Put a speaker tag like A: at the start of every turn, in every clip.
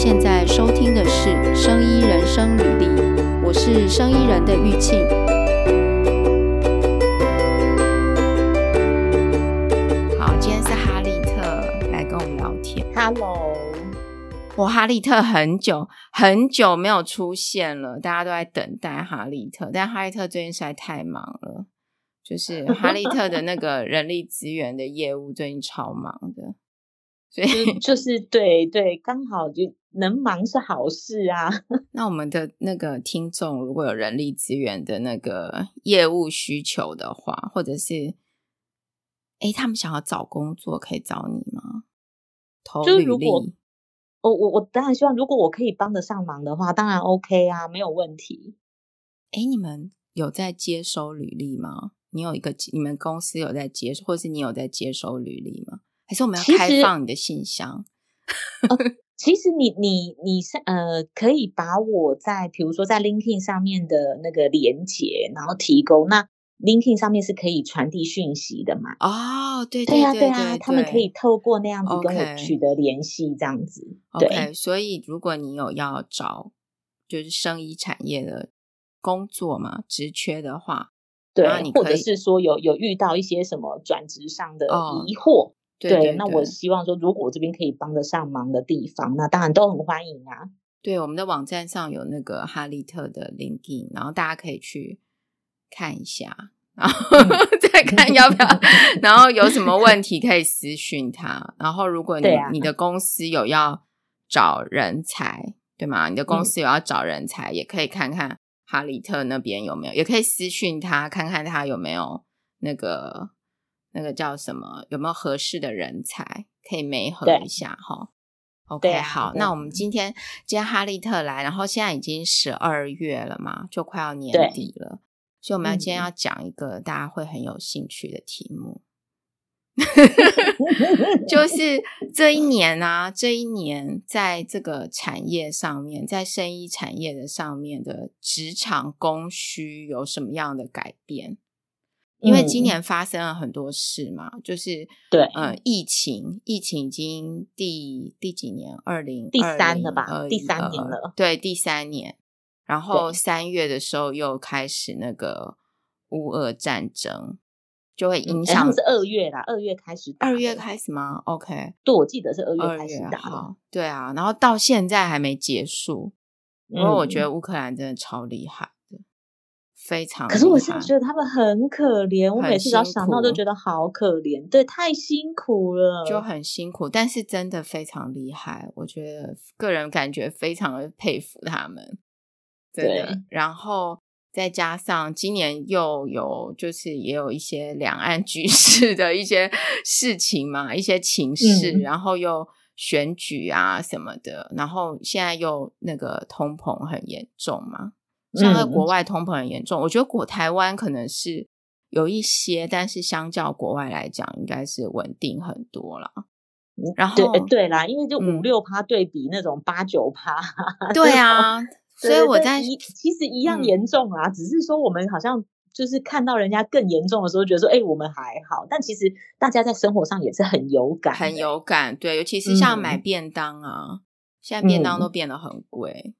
A: 现在收听的是《生医人生履历》，我是生医人的玉庆。好，今天是哈利特来跟我们聊天。
B: Hello，
A: 我哈利特很久很久没有出现了，大家都在等待哈利特，但哈利特最近实在太忙了，就是哈利特的那个人力资源的业务最近超忙的。所以
B: 就是对对，刚好就能忙是好事啊。
A: 那我们的那个听众如果有人力资源的那个业务需求的话，或者是哎，他们想要找工作，可以找你吗？投履历。
B: 就如果我我我当然希望，如果我可以帮得上忙的话，当然 OK 啊，没有问题。
A: 哎，你们有在接收履历吗？你有一个你们公司有在接，或是你有在接收履历吗？还是我们要开放你的信箱？
B: 呃、其实你你你是呃，可以把我在比如说在 LinkedIn 上面的那个连接，然后提供。那 LinkedIn 上面是可以传递讯息的嘛？
A: 哦，对对对对，
B: 对啊，对啊，他们可以透过那样子跟我取得联系，这样子。对
A: ，okay, 所以如果你有要找就是生意产业的工作嘛，职缺的话，
B: 对，或者是说有有遇到一些什么转职上的疑惑。哦对，对，对，对，那我希望说，如果我这边可以帮得上忙的地方，那当然都很欢迎啊。
A: 对，我们的网站上有那个哈利特的 LinkedIn，然后大家可以去看一下，然后 再看要不要，然后有什么问题可以私讯他。然后如果你、啊、你的公司有要找人才，对吗？你的公司有要找人才，嗯、也可以看看哈利特那边有没有，也可以私讯他，看看他有没有那个。那个叫什么？有没有合适的人才可以媒合一下哈？OK，好，那我们今天今天哈利特来，然后现在已经十二月了嘛，就快要年底了，所以我们要今天要讲一个大家会很有兴趣的题目，就 是这一年啊，这一年在这个产业上面，在生意产业的上面的职场供需有什么样的改变？因为今年发生了很多事嘛，嗯、就是
B: 对，
A: 呃，疫情，疫情已经第第几年？二零
B: 第三了吧？第三年了，
A: 对，第三年。然后三月的时候又开始那个乌俄战争，就会影响。
B: 是二月啦，二月开始打，
A: 二月开始吗？OK，
B: 对，我记得是二月开始打的。
A: 对啊，然后到现在还没结束，因为我觉得乌克兰真的超厉害。非常，
B: 可是我现在觉得他们很可怜，我每次只要想到都觉得好可怜，对，太辛苦了，
A: 就很辛苦，但是真的非常厉害，我觉得个人感觉非常的佩服他们，对，对，然后再加上今年又有就是也有一些两岸局 势的一些事情嘛，一些情势，嗯，然后又选举啊什么的，然后现在又那个通膨很严重嘛。像在国外通膨很严重，嗯，我觉得国台湾可能是有一些，但是相较国外来讲，应该是稳定很多了。然后
B: 对对啦，因为就五六趴对比那种八九趴，
A: 对啊，所以我在
B: 其实一样严重啊，嗯，只是说我们好像就是看到人家更严重的时候，觉得说哎，我们还好，但其实大家在生活上也是很有感，
A: 很有感，对，尤其是像买便当啊，嗯，现在便当都变得很贵。嗯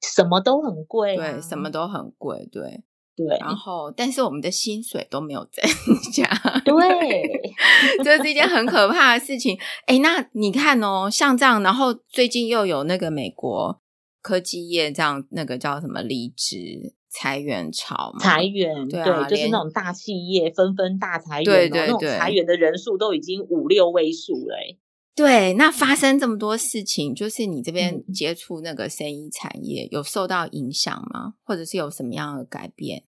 B: 什么都很贵，
A: 对，什么都很贵，对
B: 对。
A: 然后，但是我们的薪水都没有增 加，
B: 对，
A: 这是一件很可怕的事情。哎，那你看哦，像这样，然后最近又有那个美国科技业这样，那个叫什么离职裁员潮嘛？
B: 裁员，对啊，对，就是那种大企业纷纷大裁员，对对对，那种裁员的人数都已经五六位数了，哎。
A: 对，那发生这么多事情，就是你这边接触那个生意产业，嗯，有受到影响吗？或者是有什么样的改变？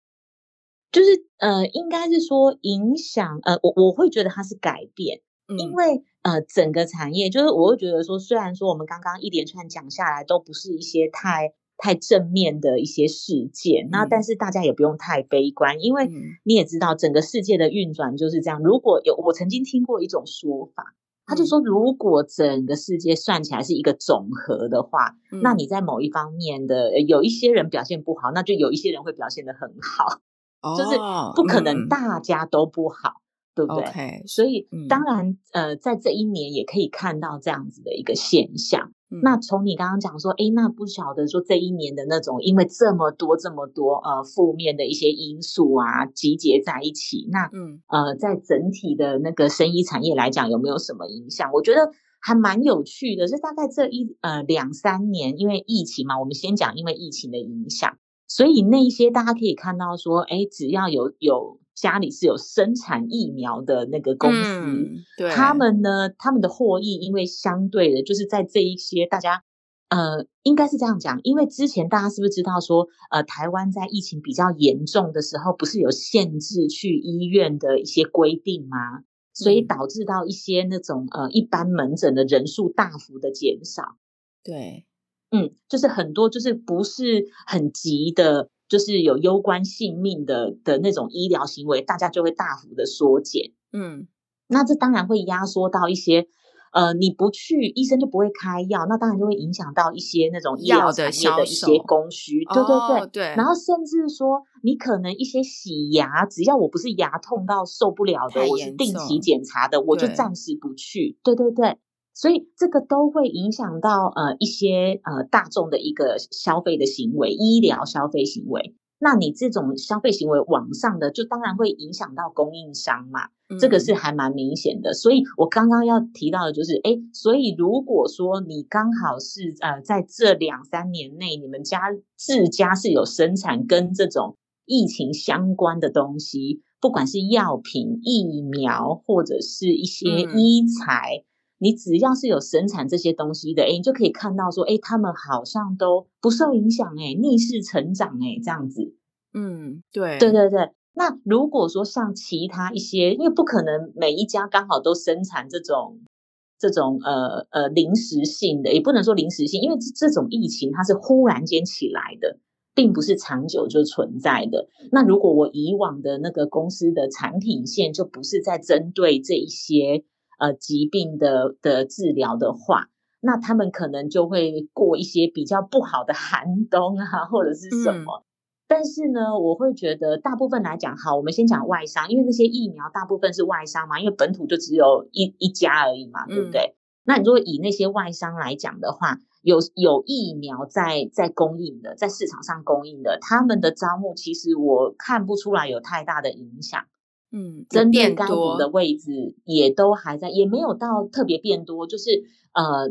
B: 就是呃，应该是说影响呃，我我会觉得它是改变，嗯，因为呃，整个产业就是我会觉得说，虽然说我们刚刚一连串讲下来都不是一些太太正面的一些事件，嗯，那但是大家也不用太悲观，因为你也知道整个世界的运转就是这样。如果有我曾经听过一种说法。他就说，如果整个世界算起来是一个总和的话，嗯，那你在某一方面的有一些人表现不好，那就有一些人会表现得很好，哦，就是不可能大家都不好，嗯，对不对？Okay, 所以，嗯，当然，呃，在这一年也可以看到这样子的一个现象。嗯、那从你刚刚讲说，哎，那不晓得说这一年的那种，因为这么多这么多呃负面的一些因素啊集结在一起，那嗯呃在整体的那个生意产业来讲有没有什么影响？我觉得还蛮有趣的，是大概这一呃两三年，因为疫情嘛，我们先讲因为疫情的影响，所以那一些大家可以看到说，哎，只要有有。家里是有生产疫苗的那个公司，嗯、对他们呢，他们的获益，因为相对的，就是在这一些大家，呃，应该是这样讲，因为之前大家是不是知道说，呃，台湾在疫情比较严重的时候，不是有限制去医院的一些规定吗？所以导致到一些那种呃一般门诊的人数大幅的减少。
A: 对，
B: 嗯，就是很多就是不是很急的。就是有攸关性命的的那种医疗行为，大家就会大幅的缩减。
A: 嗯，
B: 那这当然会压缩到一些，呃，你不去，医生就不会开药，那当然就会影响到一些那种医疗产业的一些供需。对对对、
A: 哦、对。
B: 然后甚至说，你可能一些洗牙，只要我不是牙痛到受不了的，我是定期检查的，我就暂时不去。对对对。所以这个都会影响到呃一些呃大众的一个消费的行为，医疗消费行为。那你这种消费行为往上的，就当然会影响到供应商嘛。这个是还蛮明显的。所以我刚刚要提到的就是，哎，所以如果说你刚好是呃在这两三年内，你们家自家是有生产跟这种疫情相关的东西，不管是药品、疫苗或者是一些医材。你只要是有生产这些东西的，哎，你就可以看到说，哎，他们好像都不受影响，哎，逆势成长，哎，这样子。
A: 嗯，对，
B: 对对对。那如果说像其他一些，因为不可能每一家刚好都生产这种这种呃呃临时性的，也不能说临时性，因为这这种疫情它是忽然间起来的，并不是长久就存在的。那如果我以往的那个公司的产品线就不是在针对这一些。呃，疾病的的治疗的话，那他们可能就会过一些比较不好的 寒冬啊，或者是什么。嗯、但是呢，我会觉得大部分来讲，好，我们先讲外商，因为那些疫苗大部分是外商嘛，因为本土就只有一一家而已嘛，对不对？嗯、那你如果以那些外商来讲的话，有有疫苗在在供应的，在市场上供应的，他们的招募其实我看不出来有太大的影响。
A: 嗯，
B: 针对该补的位置也都还在，也没有到特别变多，就是呃，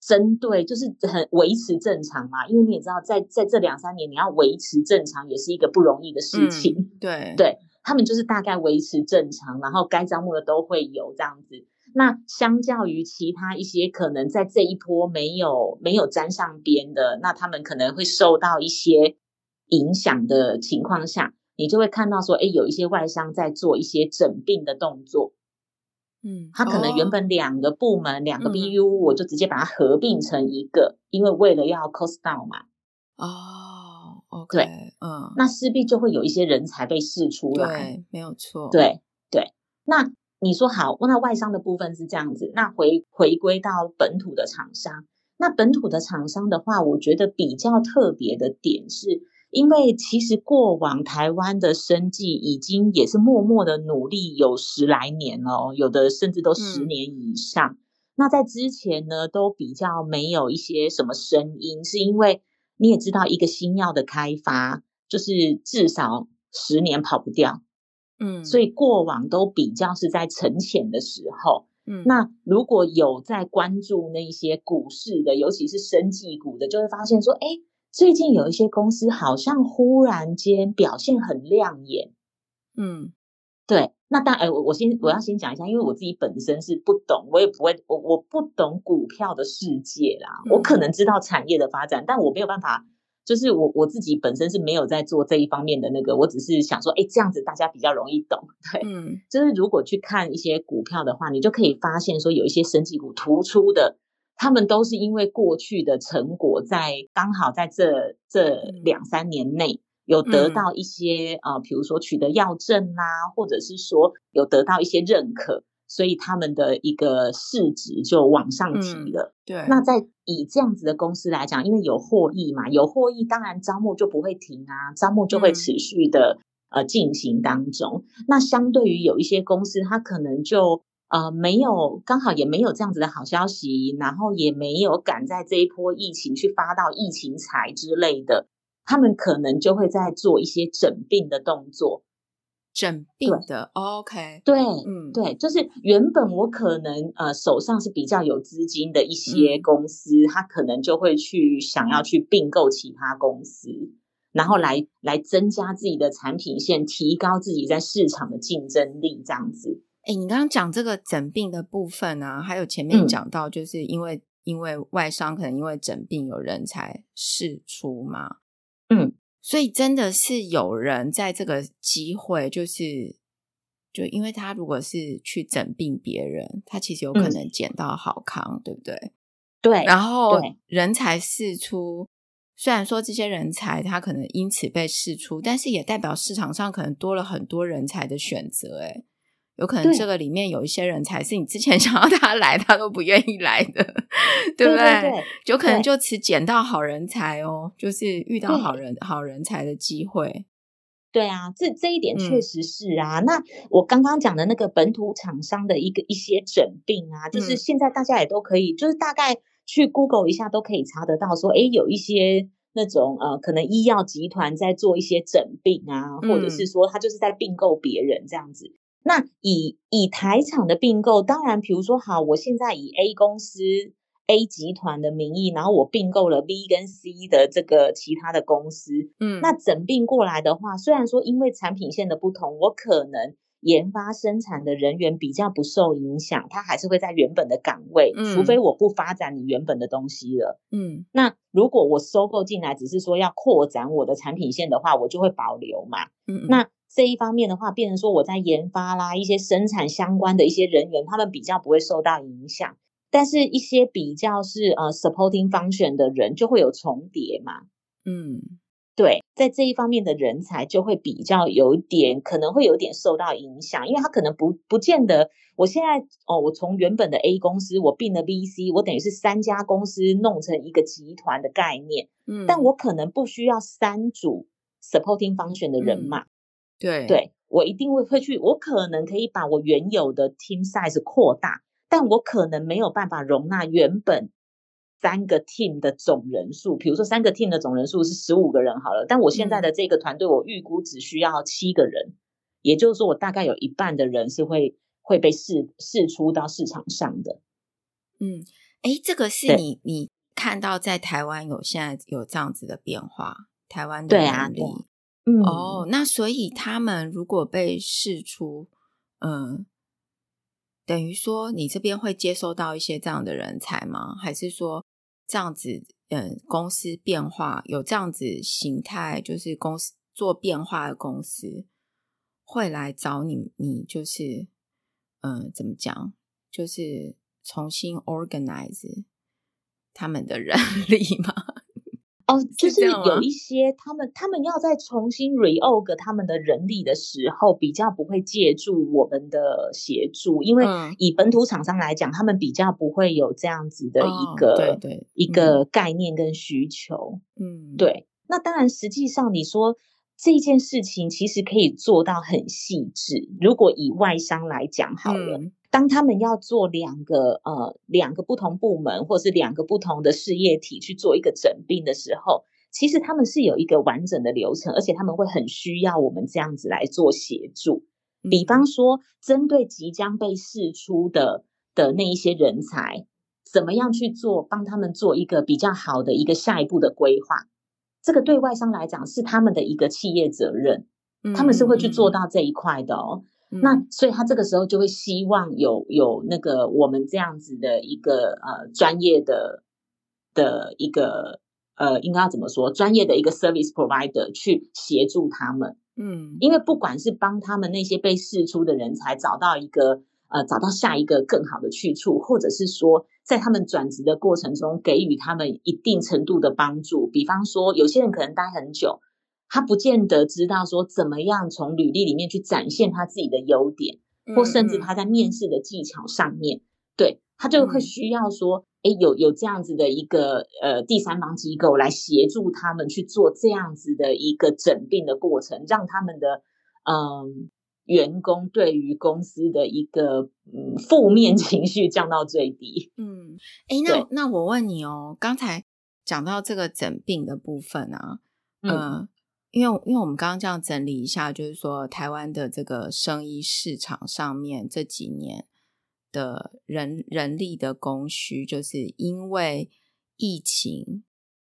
B: 针对就是很维持正常嘛。因为你也知道，在在这两三年，你要维持正常也是一个不容易的事情。
A: 嗯、对，
B: 对他们就是大概维持正常，然后该招募的都会有这样子。那相较于其他一些可能在这一波没有没有沾上边的，那他们可能会受到一些影响的情况下。你就会看到说，哎，有一些外商在做一些整并的动作，
A: 嗯，
B: 他可能原本两个部门、
A: 哦、
B: 两个 BU，我就直接把它合并成一个，嗯、因为为了要 cost down 嘛。
A: 哦，OK，
B: 对，
A: 嗯，
B: 那势必就会有一些人才被释出来，
A: 对，没有错，
B: 对对。那你说好，那外商的部分是这样子，那回回归到本土的厂商，那本土的厂商的话，我觉得比较特别的点是。因为其实过往台湾的生技已经也是默默的努力有十来年哦，有的甚至都十年以上。嗯、那在之前呢，都比较没有一些什么声音，是因为你也知道，一个新药的开发就是至少十年跑不掉，
A: 嗯，
B: 所以过往都比较是在沉潜的时候，
A: 嗯，
B: 那如果有在关注那些股市的，尤其是生技股的，就会发现说，哎。最近有一些公司好像忽然间表现很亮眼，
A: 嗯，
B: 对。那当然，我我先我要先讲一下，因为我自己本身是不懂，我也不会，我我不懂股票的世界啦。嗯、我可能知道产业的发展，但我没有办法，就是我我自己本身是没有在做这一方面的那个。我只是想说，哎，这样子大家比较容易懂，对，
A: 嗯，
B: 就是如果去看一些股票的话，你就可以发现说，有一些生技股突出的。他们都是因为过去的成果，在刚好在这这两三年内有得到一些啊、嗯呃，比如说取得药证啦、啊，或者是说有得到一些认可，所以他们的一个市值就往上提了。
A: 嗯、对，
B: 那在以这样子的公司来讲，因为有获益嘛，有获益，当然招募就不会停啊，招募就会持续的、嗯、呃进行当中。那相对于有一些公司，它可能就呃没有刚好也没有这样子的好消息，然后也没有赶在这一波疫情去发到疫情财之类的，他们可能就会在做一些整病的动作。
A: 整病的，OK，
B: 对，嗯，对，就是原本我可能呃手上是比较有资金的一些公司，嗯，他可能就会去想要去并购其他公司，然后来来增加自己的产品线，提高自己在市场的竞争力，这样子。
A: 哎，你刚刚讲这个诊病的部分啊，还有前面讲到，就是因为，嗯，因为外伤可能因为诊病有人才释出嘛，嗯。所以真的是有人在这个机会，就是就因为他如果是去诊病别人，他其实有可能捡到好康，嗯、对不对？
B: 对。
A: 然后人才释出，虽然说这些人才他可能因此被释出，但是也代表市场上可能多了很多人才的选择，诶有可能这个里面有一些人才是你之前 想要他来，他都不愿意来的，对不对？对对对，就可能就此捡到好人才哦，就是遇到好人好人才的机会。
B: 对啊，这这一点确实是啊。嗯、那我刚刚讲的那个本土厂商的一个一些整病啊，就是现在大家也都可以，嗯、就是大概去 Google 一下都可以查得到说，说诶有一些那种呃，可能医药集团在做一些整病啊，或者是说他就是在并购别人这样子。那以以台厂的并购，当然，比如说，好，我现在以 A 公司 A 集团的名义，然后我并购了 B 跟 C 的这个其他的公司，嗯，那整并过来的话，虽然说因为产品线的不同，我可能研发生产的人员比较不受影响，他还是会在原本的岗位，嗯，除非我不发展你原本的东西了，嗯，那如果我收购进来只是说要扩展我的产品线的话，我就会保留嘛，嗯，那。这一方面的话，变成说我在研发啦，一些生产相关的一些人员，他们比较不会受到影响，但是一些比较是呃 supporting function 的人就会有重叠嘛。嗯，对，在这一方面的人才就会比较有点，可能会有点受到影响，因为他可能不不见得，我现在哦，我从原本的 A 公司我并了 B、C，我等于是三家公司弄成一个集团的概念。嗯，但我可能不需要三组 supporting function 的人嘛。嗯
A: 对
B: 对，我一定会会去，我可能可以把我原有的 team size 扩大，但我可能没有办法容纳原本三个 team 的总人数。比如说三个 team 的总人数是十五个人好了，但我现在的这个团队，我预估只需要七个人，嗯、也就是说，我大概有一半的人是会会被试试出到市场上的。
A: 嗯，哎，这个是你你看到在台湾有现在有这样子的变化，台湾的能力。哦，那所以他们如果被释出，嗯，等于说你这边会接收到一些这样的人才吗？还是说这样子，嗯，公司变化有这样子形态，就是公司做变化的公司会来找你，你就是，嗯，怎么讲？就是重新 organize 他们的人 力吗？
B: 哦，就是有一些他们他们要再重新 reorg 他们的人力的时候，比较不会借助我们的协助，因为以本土厂商来讲，他们比较不会有这样子的一个、哦、对对一个概念跟需求。嗯，对。那当然，实际上你说这件事情其实可以做到很细致。如果以外商来讲好了。嗯当他们要做两个呃两个不同部门，或是两个不同的事业体去做一个整并的时候，其实他们是有一个完整的流程，而且他们会很需要我们这样子来做协助。比方说，针对即将被释出的的那一些人才，怎么样去做，帮他们做一个比较好的一个下一步的规划。这个对外商来讲是他们的一个企业责任，他们是会去做到这一块的哦。那所以他这个时候就会希望有有那个我们这样子的一个呃专业的的一个呃应该要怎么说，专业的一个 service provider 去协助他们，嗯，因为不管是帮他们那些被试出的人才找到一个呃找到下一个更好的去处，或者是说在他们转职的过程中给予他们一定程度的帮助，比方说有些人可能待很久。他不见得知道说怎么样从履历里面去展现他自己的优点，或甚至他在面试的技巧上面，对，他就会需要说，诶，有有这样子的一个呃第三方机构来协助他们去做这样子的一个整病的过程，让他们的嗯员工对于公司的一个嗯负面情绪降到最低。
A: 嗯，哎，那那我问你哦，刚才讲到这个诊病的部分啊，嗯。呃因为，因为我们刚刚这样整理一下，就是说，台湾的这个生意市场上面这几年的人人力的供需，就是因为疫情，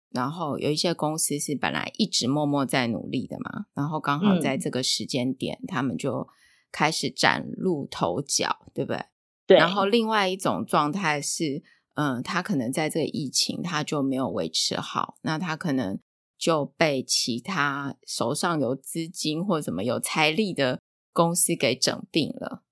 A: 然后有一些公司是本来一直默默在努力的嘛，然后刚好在这个时间点，嗯、他们就开始崭露头角，对不对？
B: 对。
A: 然后另外一种状态是，嗯，他可能在这个疫情，他就没有维持好，那他可能。就被其他手上有资金或什么有财力的公司给整并了，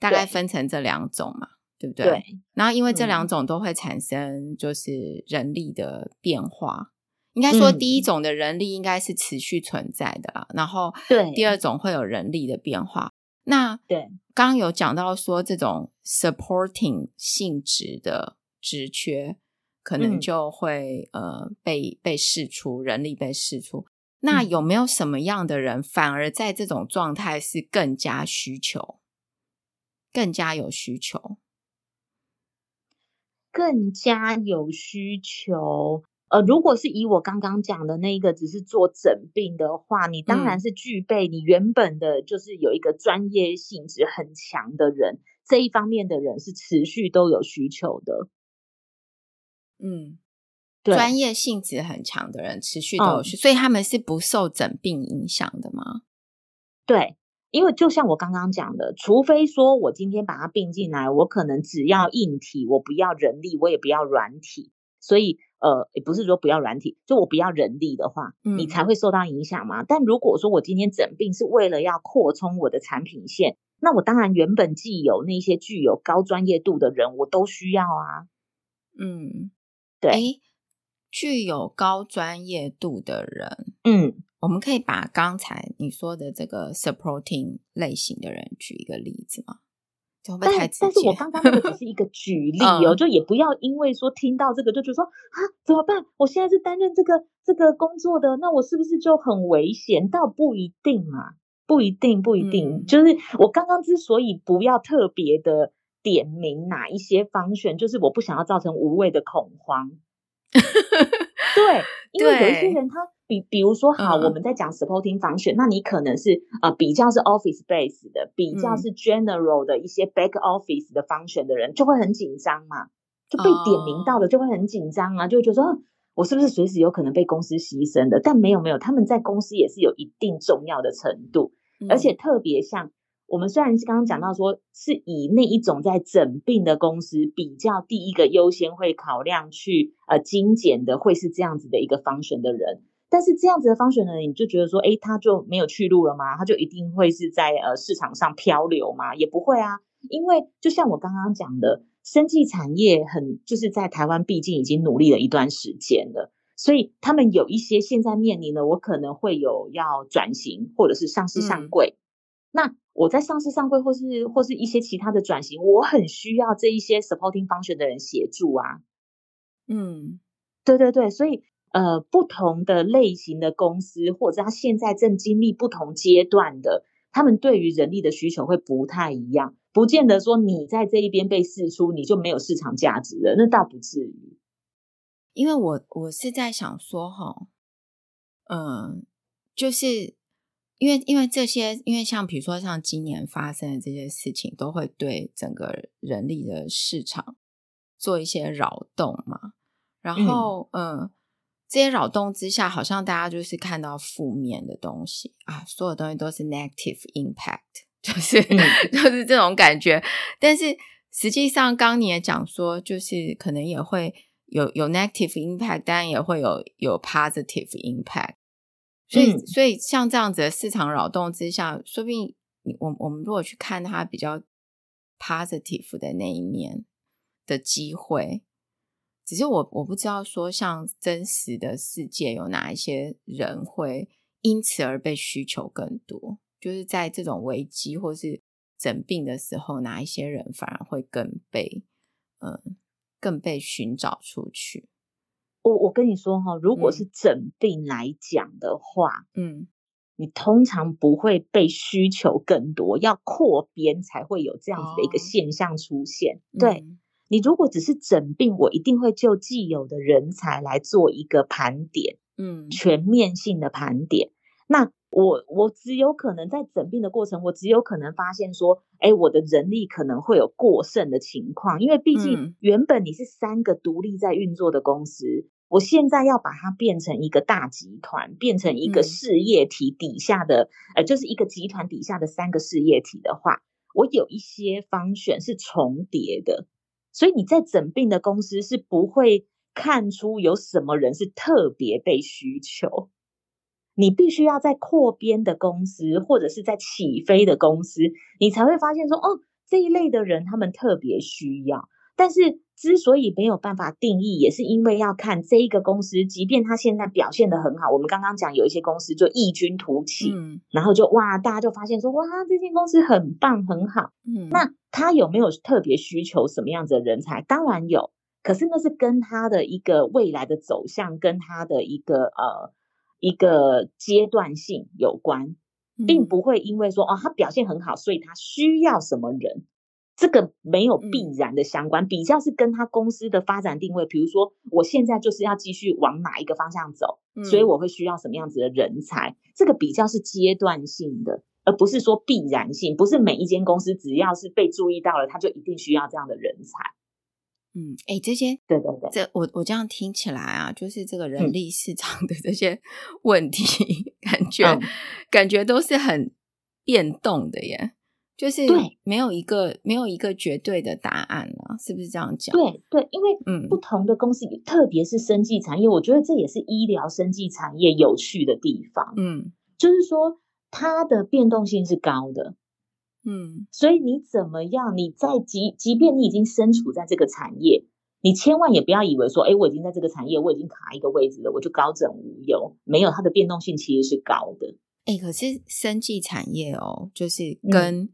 A: 大概分成这两种嘛，对，对不对？对。然后因为这两种都会产生就是人力的变化，嗯、应该说第一种的人力应该是持续存在的啦，嗯、然后对第二种会有人力的变化。那对刚刚有讲到说这种 supporting 性质的职缺。可能就会、嗯、呃被被释出，人力被释出。那有没有什么样的人，反而在这种状态是更加需求，更加有需求，
B: 更加有需求？呃，如果是以我刚刚讲的那个，只是做诊病的话，你当然是具备你原本的就是有一个专业性质很强的人，这一方面的人是持续都有需求的。
A: 嗯，对，专业性质很强的人持续都有去，嗯，所以他们是不受诊病影响的吗？
B: 对，因为就像我刚刚讲的，除非说我今天把它并进来，我可能只要硬体，我不要人力，我也不要软体，所以呃，也不是说不要软体，就我不要人力的话，嗯，你才会受到影响嘛。但如果说我今天诊病是为了要扩充我的产品线，那我当然原本既有那些具有高专业度的人，我都需要啊，
A: 嗯。对，具有高专业度的人，
B: 嗯，
A: 我们可以把刚才你说的这个 supporting 类型的人举一个例子吗？
B: 但，但是我刚刚那个只是一个举例哦，嗯、就也不要因为说听到这个就觉得说啊，怎么办？我现在是担任这个这个工作的，那我是不是就很危险？倒不一定啊，不一定，不一定。嗯、就是我刚刚之所以不要特别的。点名哪一些 function，就是我不想要造成无谓的恐慌。对，因为有一些人他比，比如说，好，嗯、我们在讲 supporting function，那你可能是呃比较是 office base 的，比较是 general 的一些 back office 的 function 的人，嗯、就会很紧张嘛，就被点名到了就会很紧张啊，哦、就会觉得说，我是不是随时有可能被公司牺牲的？但没有没有，他们在公司也是有一定重要的程度，嗯、而且特别像。我们虽然是刚刚讲到说，是以那一种在诊病的公司比较第一个优先会考量去呃精简的，会是这样子的一个 function 的人，但是这样子的 function 的人，你就觉得说，诶，他就没有去路了吗？他就一定会是在呃市场上漂流吗？也不会啊，因为就像我刚刚讲的，生技产业很就是在台湾，毕竟已经努力了一段时间了，所以他们有一些现在面临的，我可能会有要转型或者是上市上柜，嗯、那。我在上市上柜，或是或是一些其他的转型，我很需要这一些 supporting function 的人协助啊。
A: 嗯，
B: 对对对，所以呃，不同的类型的公司，或者他现在正经历不同阶段的，他们对于人力的需求会不太一样，不见得说你在这一边被释出，你就没有市场价值了，那倒不至于。
A: 因为我我是在想说哈，嗯，就是。因为因为这些，因为像比如说像今年发生的这些事情，都会对整个人力的市场做一些扰动嘛。然后，嗯，嗯，这些扰动之下，好像大家就是看到负面的东西啊，所有东西都是 negative impact，就是、嗯、就是这种感觉。但是实际上，刚你也讲说，就是可能也会有有 negative impact，但也会有有 positive impact。所以，所以像这样子的市场扰动之下，说不定我我们如果去看它比较 positive 的那一面的机会，只是我我不知道说，像真实的世界有哪一些人会因此而被需求更多，就是在这种危机或是诊病的时候，哪一些人反而会更被嗯更被寻找出去。
B: 我我跟你说哈，如果是诊病来讲的话，
A: 嗯，
B: 你通常不会被需求更多，要扩编才会有这样子的一个现象出现。哦、对、嗯、你如果只是诊病，我一定会就既有的人才来做一个盘点，嗯，全面性的盘点。那我我只有可能在整病的过程，我只有可能发现说，哎，我的人力可能会有过剩的情况，因为毕竟原本你是三个独立在运作的公司。嗯我现在要把它变成一个大集团，变成一个事业体底下的，嗯、呃，就是一个集团底下的三个事业体的话，我有一些方选是重叠的，所以你在整病的公司是不会看出有什么人是特别被需求，你必须要在扩编的公司或者是在起飞的公司，你才会发现说，哦，这一类的人他们特别需要。但是之所以没有办法定义，也是因为要看这一个公司，即便它现在表现得很好，我们刚刚讲有一些公司就异军突起，嗯，然后就哇，大家就发现说哇，这间公司很棒很好，嗯，那他有没有特别需求什么样子的人才？当然有，可是那是跟他的一个未来的走向，跟他的一个呃一个阶段性有关，并不会因为说哦，他表现很好，所以他需要什么人。这个没有必然的相关，比较是跟他公司的发展定位。比如说，我现在就是要继续往哪一个方向走，所以我会需要什么样子的人才。这个比较是阶段性的，而不是说必然性。不是每一间公司只要是被注意到了，他就一定需要这样的人才。
A: 嗯，哎，这些对对对，这我我这样听起来啊，就是这个人力市场的这些 问题，感觉、嗯、感觉都是很变动的耶。就是对，没有一个没有一个绝对的答案了，是不是这样讲？
B: 对对，因为嗯，不同的公司，嗯、特别是生技产业，我觉得这也是医疗生技产业有趣的地方。嗯，就是说它的变动性是高的。嗯，所以你怎么样？你在即即便你已经身处在这个产业，你千万也不要以为说，哎，我已经在这个产业，我已经卡一个位置了，我就高枕无忧。没有，它的变动性其实是高的。
A: 哎，可是生技产业哦，就是跟、嗯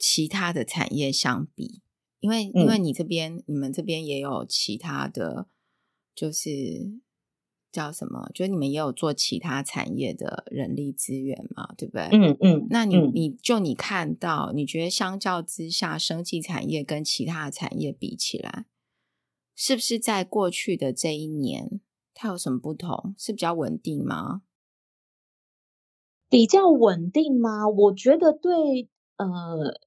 A: 其他的产业相比，因为因为你这边、嗯、你们这边也有其他的，就是叫什么？就是你们也有做其他产业的人力资源嘛，对不对？嗯嗯。那你你就你看到，你觉得相较之下，生技产业跟其他产业比起来，是不是在过去的这一年，它有什么不同？是比较稳定吗？
B: 比较稳定吗？我觉得对，呃。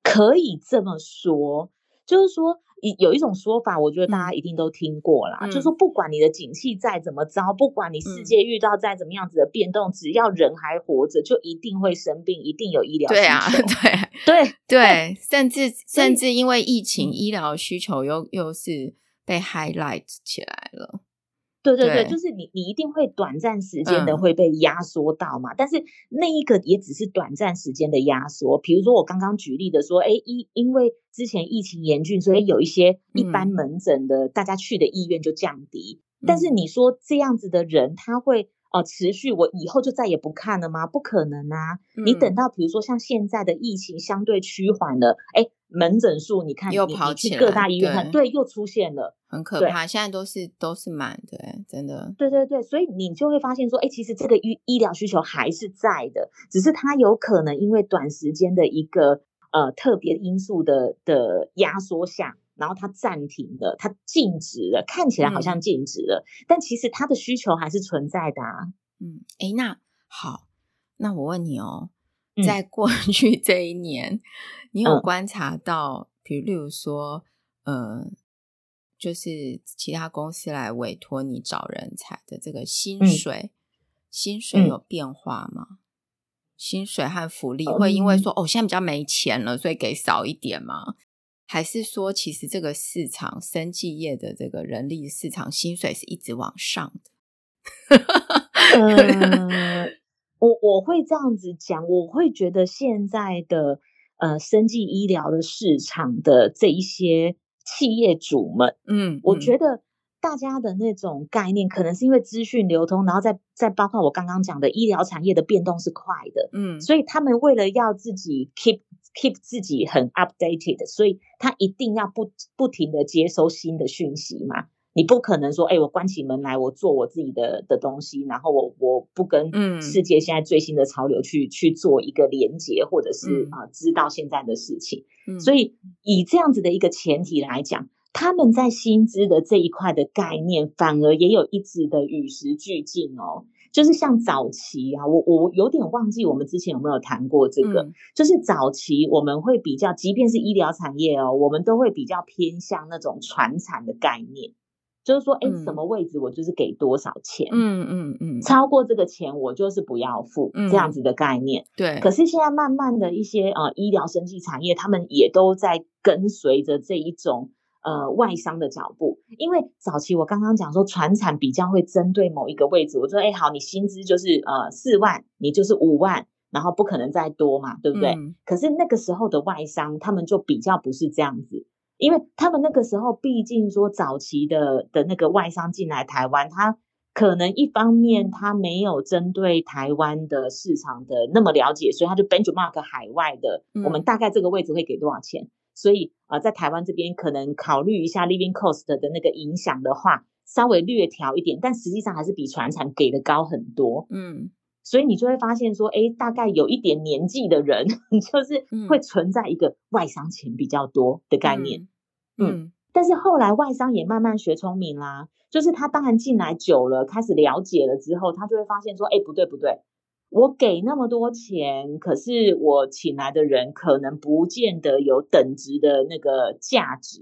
B: 可以这么说，就是说，有一种说法，我觉得大家一定都听过啦，嗯、就是说，不管你的景气再怎么糟，不管你世界遇到再怎么样子的变动，嗯、只要人还活着，就一定会生病，一定有医疗需求。对。啊，
A: 对对。对，甚至甚至因为疫情，医疗需求又又是被 highlight 起来了。
B: 对对对，就是你，你一定会短暂时间的会被压缩到嘛，嗯、但是那一个也只是短暂时间的压缩。比如说我刚刚举例的说，哎，因因为之前疫情严峻，所以有一些一般门诊的、嗯、大家去的意愿就降低。嗯、但是你说这样子的人，他会哦、呃、持续，我以后就再也不看了吗？不可能啊！嗯、你等到比如说像现在的疫情相对趋缓了，哎。门诊数，你看，
A: 又跑起
B: 来，去各大医院看，对，又出现了，
A: 很可怕。对现在都是都是满的，真的。
B: 对对对，所以你就会发现说，哎，其实这个医医疗需求还是在的，只是它有可能因为短时间的一个呃特别因素的的压缩下，然后它暂停了，它静止了，看起来好像静止了，嗯、但其实它的需求还是存在的啊。
A: 嗯，哎，那好，那我问你哦。在过 去这一年，嗯、你有观察到，比如例如说，呃，就是其他公司来委托你找人才的这个薪水，嗯、薪水有变化吗？嗯、薪水和福利会因为说，哦，现在比较没钱了，所以给少一点吗？还是说，其实这个市场生技业的这个人力市场薪水是一直往上的？
B: 呃 我我会这样子讲，我会觉得现在的呃生技医疗的市场的这一些企业主们，嗯，嗯，我觉得大家的那种概念，可能是因为资讯流通，然后再再包括我刚刚讲的医疗产业的变动是快的，嗯，所以他们为了要自己 keep keep 自己很 updated，所以他一定要不不停的接收新的讯息嘛。你不可能说，哎，我关起门来，我做我自己的的东西，然后我我不跟世界现在最新的潮流去、嗯、去做一个连接，或者是啊、嗯呃，知道现在的事情。嗯、所以以这样子的一个前提来讲，他们在薪资的这一块的概念，反而也有一直的与时俱进哦。就是像早期啊，我我有点忘记我们之前有没有谈过这个。嗯、就是早期我们会比较，即便是医疗产业哦，我们都会比较偏向那种传产的概念。就是说，哎，什么位置我就是给多少钱，嗯嗯嗯，超过这个钱我就是不要付，这样子的概念。对。可是现在慢慢的一些呃医疗生技产业，他们也都在跟随着这一种呃外商的脚步。因为早期我刚刚讲说，传产比较会针对某一个位置，我说，哎，好，你薪资就是呃四万，你就是五万，然后不可能再多嘛，对不对？可是那个时候的外商，他们就比较不是这样子。因为他们那个时候，毕竟说早期的的那个外商进来台湾，他可能一方面他没有针对台湾的市场的那么了解，所以他就 benchmark 海外的，我们大概这个位置会给多少钱？所以啊，在台湾这边可能考虑一下 living cost 的那个影响的话，稍微略调一点，但实际上还是比船产给的高很多。嗯，所以你就会发现说，哎，大概有一点年纪的人，就是会存在一个外商钱比较多的概念。嗯，但是后来外商也慢慢学聪明啦，就是他当然进来久了，开始了解了之后，他就会发现说，哎，不对不对，我给那么多钱，可是我请来的人可能不见得有等值的那个价值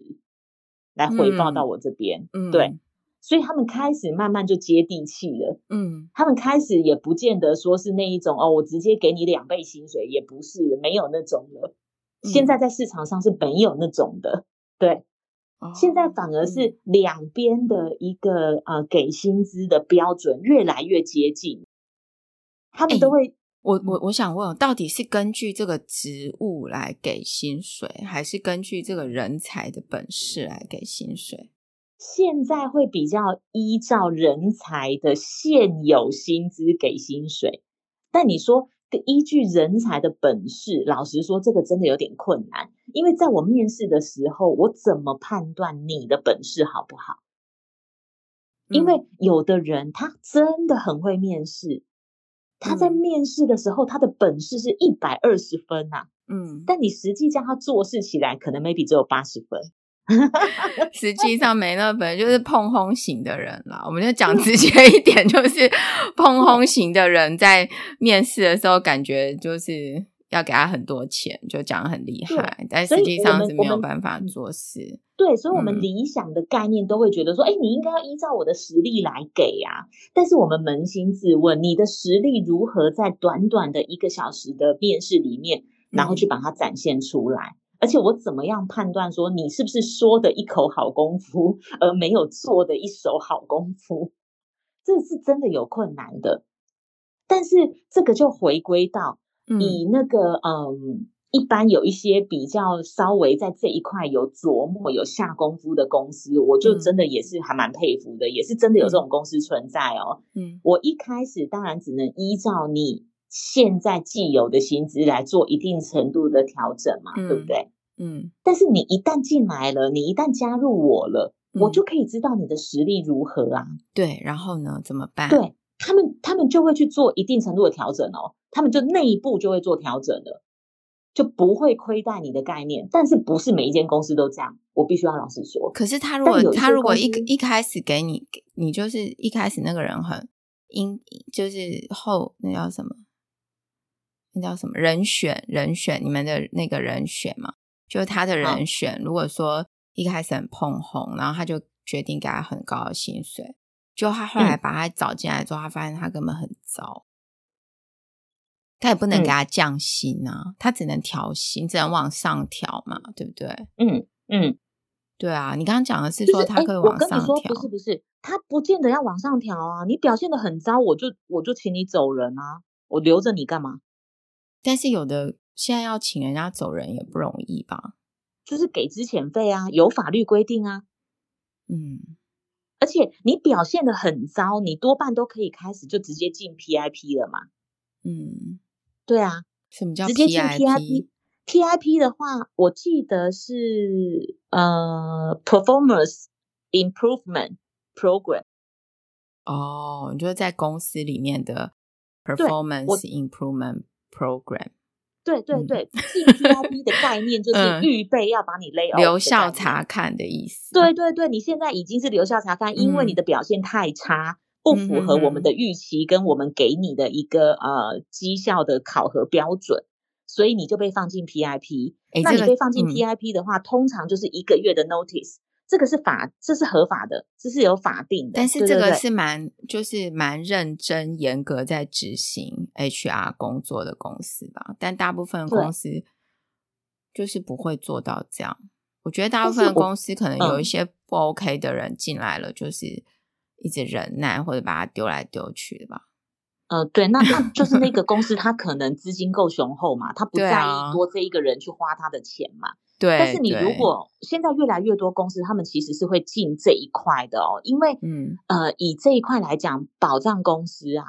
B: 来回报到我这边，嗯，对，所以他们开始慢慢就接地气了，嗯，他们开始也不见得说是那一种哦，我直接给你两倍薪水，也不是没有那种的，现在在市场上是没有那种的。对，现在反而是两边的一个呃给薪资的标准越来越接近，他们都会。
A: 我我我想问，到底是根据这个职务来给薪水，还是根据这个人才的本事来给薪水？
B: 现在会比较依照人才的现有薪资给薪水，但你说。依据人才的本事，老实说，这个真的有点困难。因为在我面试的时候，我怎么判断你的本事好不好？因为有的人他真的很会面试，他在面试的时候，他的本事是一百二十分呐，嗯，但你实际叫他做事起来，可能 maybe 只有八十分。
A: 实际上没那本，就是碰轰型的人啦。我们就讲直接一点，就是碰轰型的人在面试的时候，感觉就是要给他很多钱，就讲很厉害，但实际上是没有办法做事。
B: 对，所以我们理想的概念都会觉得说，哎、嗯，你应该要依照我的实力来给呀。但是我们扪心自问，你的实力如何在短短的一个小时的面试里面，然后去把它展现出来？嗯而且我怎么样判断说你是不是说的一口好功夫，而没有做的一手好功夫？这是真的有困难的。但是这个就回归到以那个嗯，嗯，一般有一些比较稍微在这一块有琢磨、有下功夫的公司，我就真的也是还蛮佩服的，嗯、也是真的有这种公司存在哦。嗯，我一开始当然只能依照你现在既有的薪资来做一定程度的调整嘛，嗯、对不对？嗯。但是你一旦进来了，你一旦加入我了，嗯、我就可以知道你的实力如何啊。
A: 对，然后呢，怎么办？
B: 对，他们，他们就会去做一定程度的调整哦。他们就内部就会做调整的，就不会亏待你的概念。但是不是每一间公司都这样？我必须要老实说。
A: 可是他如果他如果一一开始给你，你就是一开始那个人很因，就是后那叫什么？那叫什么人选？人选你们的那个人选嘛，就是他的人选。如果说一开始很碰红，然后他就决定给他很高的薪水，就他后来把他找进来之后，他发现他根本很糟，他也不能给他降薪啊，他只能调薪，只能往上调嘛，对不对？嗯嗯，对啊。你刚刚讲的是说他可以往上调，
B: 不是不是，他不见得要往上调啊。你表现的很糟，我就我就请你走人啊，我留着你干嘛？
A: 但是有的现在要请人家走人也不容易吧？
B: 就是给资遣费啊，有法律规定啊。嗯，而且你表现的很糟，你多半都可以开始就直接进 PIP 了嘛。嗯，对啊。
A: 什么叫 PIP？
B: 直接进 PIP？PIP 的话，我记得是呃，performance improvement program。
A: 哦，你就是在公司里面的 performance improvement program。
B: 对对对，进 PIP 的概念就是预备要把你 lay off，
A: 留校查看的意思。
B: 对对对，你现在已经是留校查看，因为你的表现太差，不符合我们的预期跟我们给你的一个呃绩效的考核标准，所以你就被放进 PIP。那你被放进 PIP 的话，通常就是一个月的 notice。这个是法，这是合法的，这是有法定的。
A: 但是这个是蛮，就是蛮认真、严格在执行 HR 工作的公司吧。但大部分公司就是不会做到这样。我觉得大部分公司可能有一些不 OK 的人进来了，就是一直忍耐或者把他丢来丢去的吧。
B: 呃，对，那那 就是那个公司他可能资金够雄厚嘛，他不在意多这一个人去花他的钱嘛。
A: 对，
B: 但是你如果现在越来越多公司，他们其实是会进这一块的哦，因为嗯。呃，以这一块来讲，保障公司啊，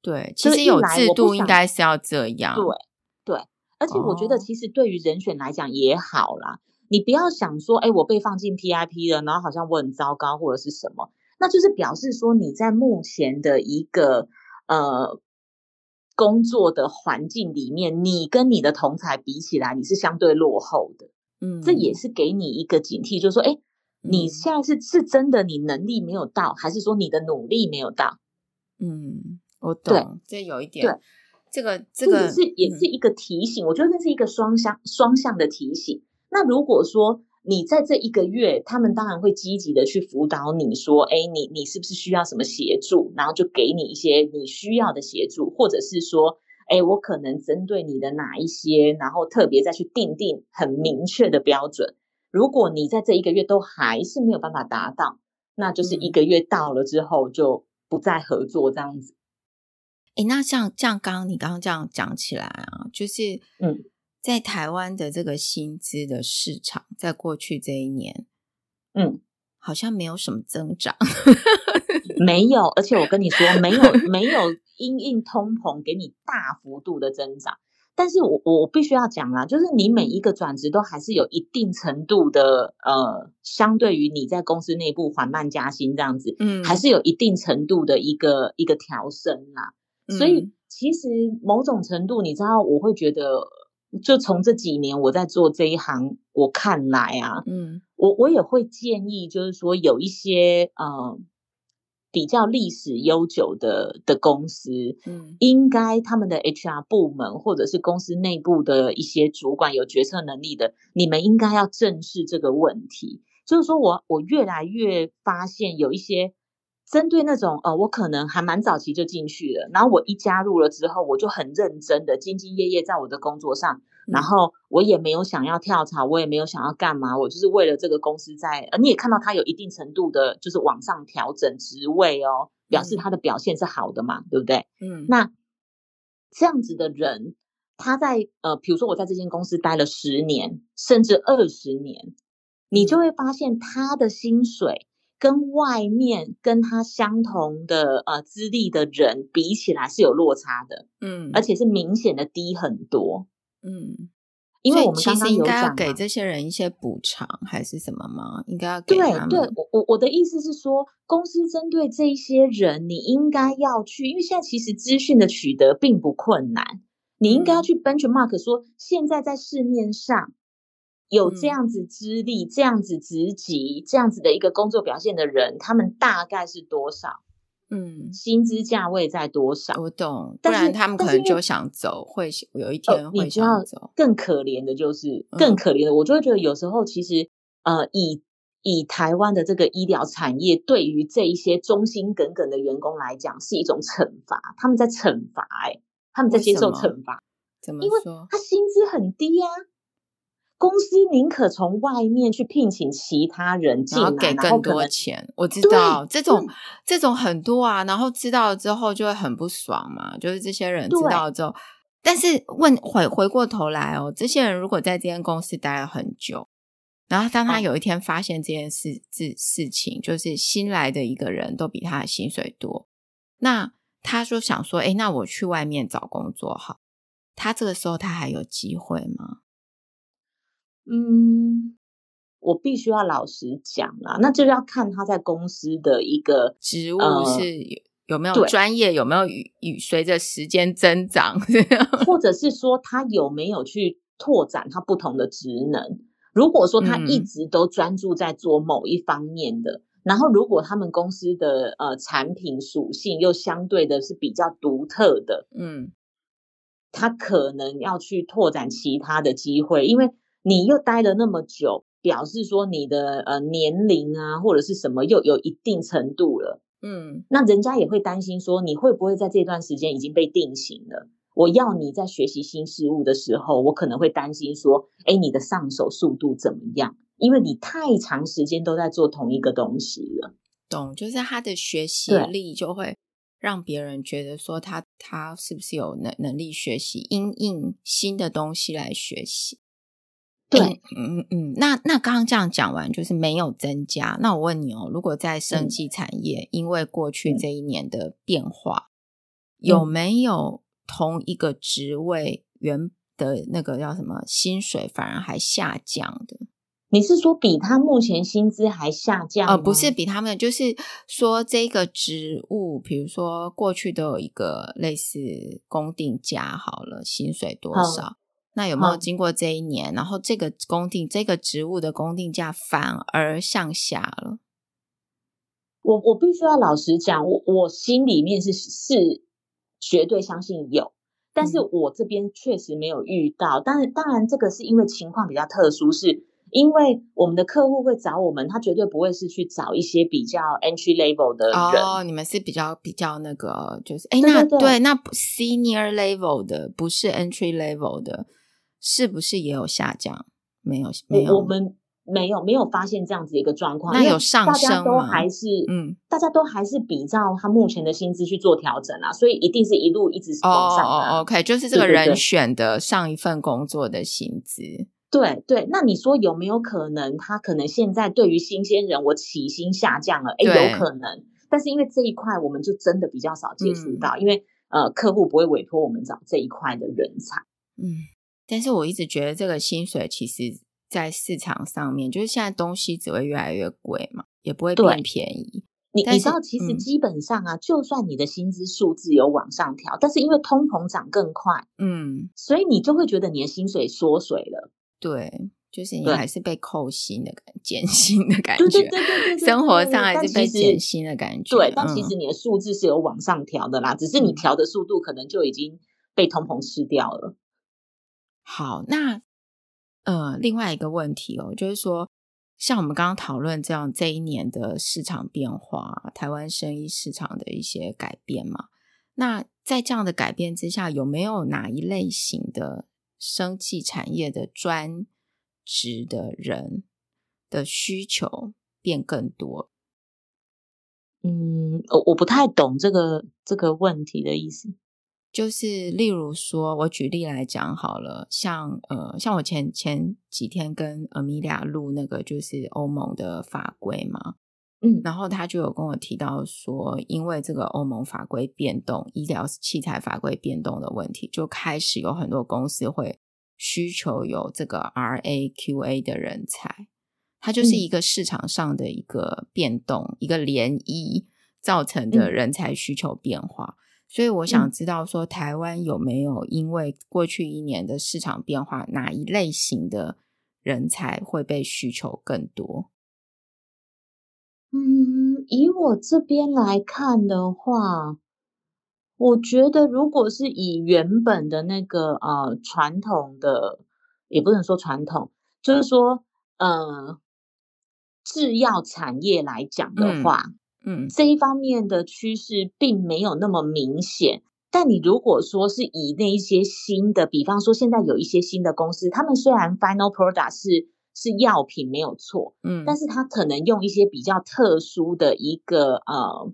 A: 对，其实有制度应该是要这样，
B: 对对，而且我觉得其实对于人选来讲也好啦，哦、你不要想说，哎，我被放进 PIP 了，然后好像我很糟糕或者是什么，那就是表示说你在目前的一个呃。工作的环境里面，你跟你的同才比起来，你是相对落后的。嗯，这也是给你一个警惕，就是说，哎，你现在是是真的你能力没有到，还是说你的努力没有到？
A: 嗯，我懂，这有一点，
B: 对，
A: 这个这个
B: 是也是一个提醒，我觉得这是一个双向双向的提醒。那如果说，你在这一个月，他们当然会积极的去辅导你说，哎，你你是不是需要什么协助？然后就给你一些你需要的协助，或者是说，哎，我可能针对你的哪一些，然后特别再去定定很明确的标准。如果你在这一个月都还是没有办法达到，那就是一个月到了之后就不再合作这样子。
A: 哎，那像像刚刚你刚刚这样讲起来啊，就是嗯。在台湾的这个薪资的市场，在过去这一年，嗯，好像没有什么增长，
B: 没有。而且我跟你说，没有没有因应通膨给你大幅度的增长。但是我我必须要讲啦，就是你每一个转职都还是有一定程度的呃，相对于你在公司内部缓慢加薪这样子，嗯，还是有一定程度的一个一个调升啦。嗯，所以其实某种程度，你知道，我会觉得。就从这几年我在做这一行，我看来啊，嗯，我我也会建议，就是说有一些呃比较历史悠久的的公司，嗯，应该他们的 HR 部门或者是公司内部的一些主管有决策能力的，你们应该要正视这个问题。就是说我我越来越发现有一些。针对那种呃，我可能还蛮早期就进去了，然后我一加入了之后，我就很认真的、兢兢业业在我的工作上，然后我也没有想要跳槽，我也没有想要干嘛，我就是为了这个公司在，呃，你也看到他有一定程度的，就是往上调整职位哦，表示他的表现是好的嘛，对不对？嗯，那这样子的人，他在呃，比如说我在这间公司待了十年，甚至二十年，你就会发现他的薪水。跟外面跟他相同的呃资历的人比起来是有落差的，嗯，而且是明显的低很多，嗯，因为我们刚刚有讲，应该
A: 给这些人一些补偿还是什么吗？应该要给。
B: 对，对我我我的意思是说，公司针对这些人，你应该要去，因为现在其实资讯的取得并不困难，你应该要去 benchmark 说，现在在市面上。有这样子资历、嗯、这样子职级、这样子的一个工作表现的人，他们大概是多少？嗯，薪资价位在多少？
A: 我懂，不然他们可能就想走，会有一天会想走。
B: 更可怜的就是更可怜的，我就会觉得有时候其实呃，以以台湾的这个医疗产业，对于这一些忠心耿耿的员工来讲，是一种惩罚。他们在惩罚、欸，哎，他们在接受惩罚。
A: 怎么说？因为
B: 他薪资很低呀、啊。公司宁可从外面去聘请其他人进来，
A: 然后给更多钱。我知道这种这种很多啊，然后知道了之后就会很不爽嘛。就是这些人知道了之后，但是问回回过头来哦，这些人如果在这间公司待了很久，然后当他有一天发现这件事事、哦、事情，就是新来的一个人都比他的薪水多，那他说想说，哎，那我去外面找工作好。他这个时候他还有机会吗？
B: 嗯，我必须要老实讲啦，那就要看他在公司的一个
A: 职务是有、呃、有没有专业，有没有与与随着时间增长，
B: 或者是说他有没有去拓展他不同的职能。如果说他一直都专注在做某一方面的，嗯、然后如果他们公司的呃产品属性又相对的是比较独特的，嗯，他可能要去拓展其他的机会，因为你又待了那么久。表示说你的呃年龄啊或者是什么又有一定程度了，嗯，那人家也会担心说你会不会在这段时间已经被定型了？我要你在学习新事物的时候，我可能会担心说，哎，你的上手速度怎么样？因为你太长时间都在做同一个东西了。
A: 懂，就是他的学习力就会让别人觉得说他他是不是有能能力学习，因应新的东西来学习。
B: 对，
A: 嗯嗯，那那刚刚这样讲完，就是没有增加。那我问你哦，如果在生技产业，嗯、因为过去这一年的变化，嗯、有没有同一个职位原的那个叫什么薪水反而还下降的？
B: 你是说比他目前薪资还下降？
A: 呃，不是比他们，就是说这个职务，比如说过去都有一个类似工定价，好了，薪水多少？嗯那有没有经过这一年，嗯、然后这个公定这个职务的公定价反而向下了？
B: 我我必须要老实讲，我我心里面是是绝对相信有，但是我这边确实没有遇到。嗯、但是当然，这个是因为情况比较特殊，是因为我们的客户会找我们，他绝对不会是去找一些比较 entry level 的人。
A: 哦，你们是比较比较那个，就是哎，那对，对，那 senior level 的不是 entry level 的。是不是也有下降？没有，没有，
B: 我们没有没有发现这样子一个状况。
A: 那有上升吗？
B: 大家都还是嗯，大家都还是比照他目前的薪资去做调整啊，所以一定是一路一直往上的。
A: 哦，OK，就是这个人选的上一份工作的薪资。
B: 对对，那你说有没有可能他可能现在对于新鲜人我起薪下降了？哎，有可能。但是因为这一块我们就真的比较少接触到，因为呃，客户不会委托我们找这一块的人才。嗯。
A: 但是我一直觉得这个薪水其实，在市场上面，就是现在东西只会越来越贵嘛，也不会变便宜。
B: 你你知道，其实基本上啊，嗯、就算你的薪资数字有往上调，但是因为通膨涨更快，嗯，所以你就会觉得你的薪水缩水了。
A: 对，就是你还是被扣薪的感觉，减 薪的感觉，对对对对，生活上还是被减薪的感觉。
B: 对，但其实你的数字是有往上调的啦，嗯、只是你调的速度可能就已经被通膨吃掉了。
A: 好，那呃，另外一个问题哦，就是说，像我们刚刚讨论这样这一年的市场变化，台湾生意市场的一些改变嘛，那在这样的改变之下，有没有哪一类型的生技产业的专职的人的需求变更多？
B: 嗯，我我不太懂这个这个问题的意思。
A: 就是例如说，我举例来讲好了，像呃，像我前前几天跟 Amelia 录那个就是欧盟的法规嘛，嗯，然后他就有跟我提到说，因为这个欧盟法规变动，医疗器材法规变动的问题，就开始有很多公司会需求有这个 RAQA 的人才，它就是一个市场上的一个变动，嗯、一个涟漪造成的人才需求变化。所以我想知道，说台湾有没有因为过去一年的市场变化，哪一类型的人才会被需求更多？
B: 嗯，以我这边来看的话，我觉得如果是以原本的那个呃传统的，也不能说传统，就是说呃制药产业来讲的话。嗯嗯，这一方面的趋势并没有那么明显，但你如果说是以那一些新的，比方说现在有一些新的公司，他们虽然 final product 是是药品没有错，嗯，但是他可能用一些比较特殊的一个呃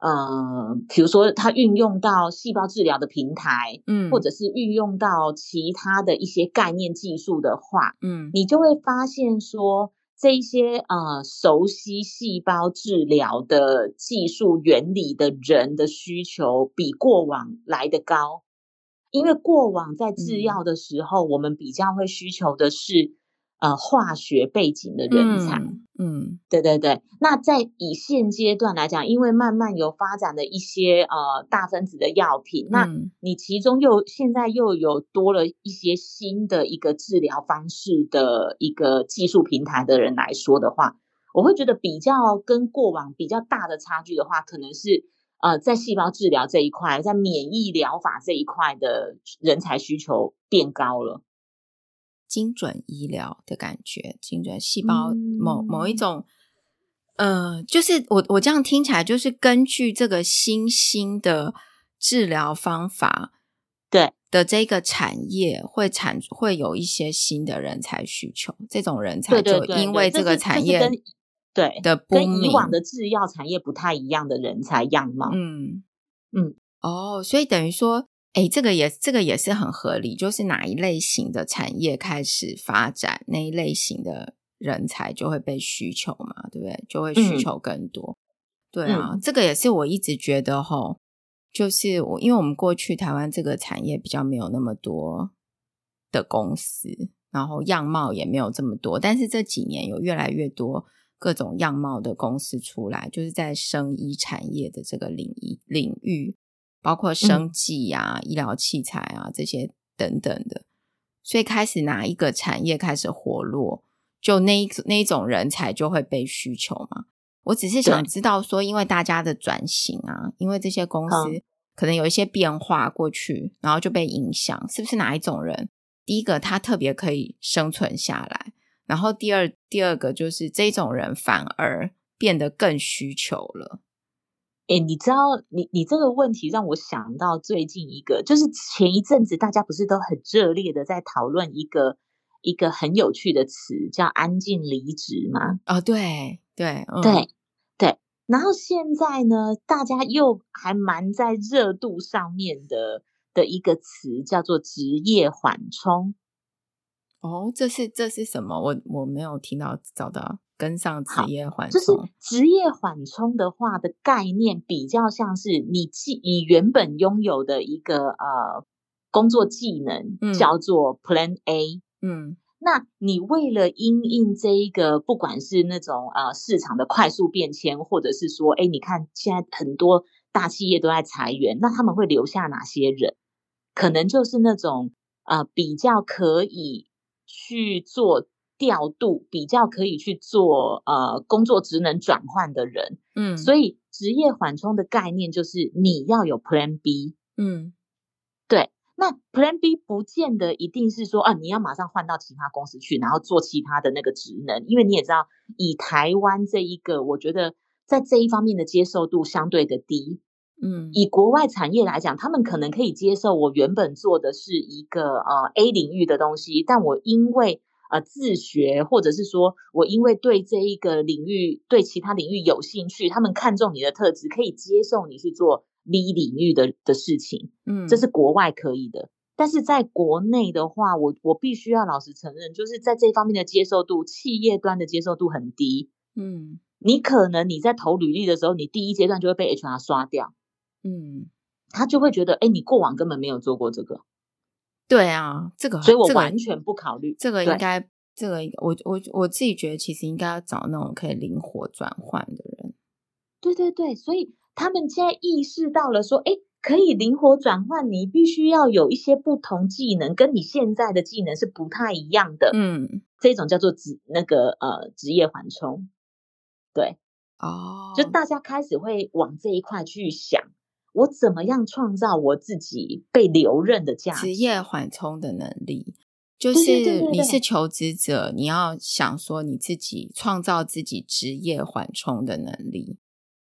B: 呃，比如说它运用到细胞治疗的平台，嗯，或者是运用到其他的一些概念技术的话，嗯，你就会发现说。这一些呃熟悉细胞治疗的技术原理的人的需求比过往来得高，因为过往在制药的时候，嗯、我们比较会需求的是呃化学背景的人才。
A: 嗯，嗯
B: 对对对。那在以现阶段来讲，因为慢慢有发展的一些呃大分子的药品，嗯、那你其中又现在又有多了一些新的一个治疗方式的一个技术平台的人来说的话，我会觉得比较跟过往比较大的差距的话，可能是。呃，在细胞治疗这一块，在免疫疗法这一块的人才需求变高了，
A: 精准医疗的感觉，精准细胞某、嗯、某一种，呃，就是我我这样听起来，就是根据这个新兴的治疗方法，
B: 对
A: 的这个产业会产会有一些新的人才需求，这种人才就因为这个产业。
B: 对的，跟以往的制药产业不太一样的人才样貌。
A: 嗯嗯，哦，所以等于说，哎，这个也这个也是很合理，就是哪一类型的产业开始发展，那一类型的人才就会被需求嘛，对不对？就会需求更多。嗯、对啊，嗯、这个也是我一直觉得齁，就是我因为我们过去台湾这个产业比较没有那么多的公司，然后样貌也没有这么多，但是这几年有越来越多。各种样貌的公司出来，就是在生医产业的这个领域领域，包括生计啊、嗯、医疗器材啊这些等等的，所以开始哪一个产业开始活络，就那一那一种人才就会被需求嘛。我只是想知道说，因为大家的转型啊，因为这些公司可能有一些变化过去，然后就被影响，是不是哪一种人？第一个，他特别可以生存下来。然后第二第二个就是这种人反而变得更需求了。
B: 诶，你知道，你你这个问题让我想到最近一个，就是前一阵子大家不是都很热烈的在讨论一个一个很有趣的词，叫“安静离职”吗？
A: 哦，对对、嗯、
B: 对对。然后现在呢，大家又还蛮在热度上面的的一个词，叫做“职业缓冲”。
A: 哦，这是这是什么？我我没有听到找到跟上职业缓冲。
B: 就是职业缓冲的话的概念，比较像是你既你原本拥有的一个呃工作技能，嗯、叫做 Plan A。嗯，那你为了因应这一个，不管是那种呃市场的快速变迁，或者是说，哎，你看现在很多大企业都在裁员，那他们会留下哪些人？可能就是那种呃比较可以。去做调度，比较可以去做呃工作职能转换的人，嗯，所以职业缓冲的概念就是你要有 Plan B，嗯，对，那 Plan B 不见得一定是说啊你要马上换到其他公司去，然后做其他的那个职能，因为你也知道，以台湾这一个，我觉得在这一方面的接受度相对的低。嗯，以国外产业来讲，他们可能可以接受我原本做的是一个呃 A 领域的东西，但我因为呃自学，或者是说我因为对这一个领域对其他领域有兴趣，他们看中你的特质，可以接受你去做 B 领域的的事情。嗯，这是国外可以的，但是在国内的话，我我必须要老实承认，就是在这方面的接受度，企业端的接受度很低。嗯，你可能你在投履历的时候，你第一阶段就会被 HR 刷掉。嗯，他就会觉得，哎，你过往根本没有做过这个。
A: 对啊，这个，
B: 所以我完全不考
A: 虑。这个应该，这个我我我自己觉得，其实应该要找那种可以灵活转换的人。
B: 对对对，所以他们现在意识到了，说，哎，可以灵活转换，你必须要有一些不同技能，跟你现在的技能是不太一样的。嗯，这种叫做职那个呃职业缓冲。对，哦，就大家开始会往这一块去想。我怎么样创造我自己被留任的价值？
A: 职业缓冲的能力，就是你是求职者，你要想说你自己创造自己职业缓冲的能力。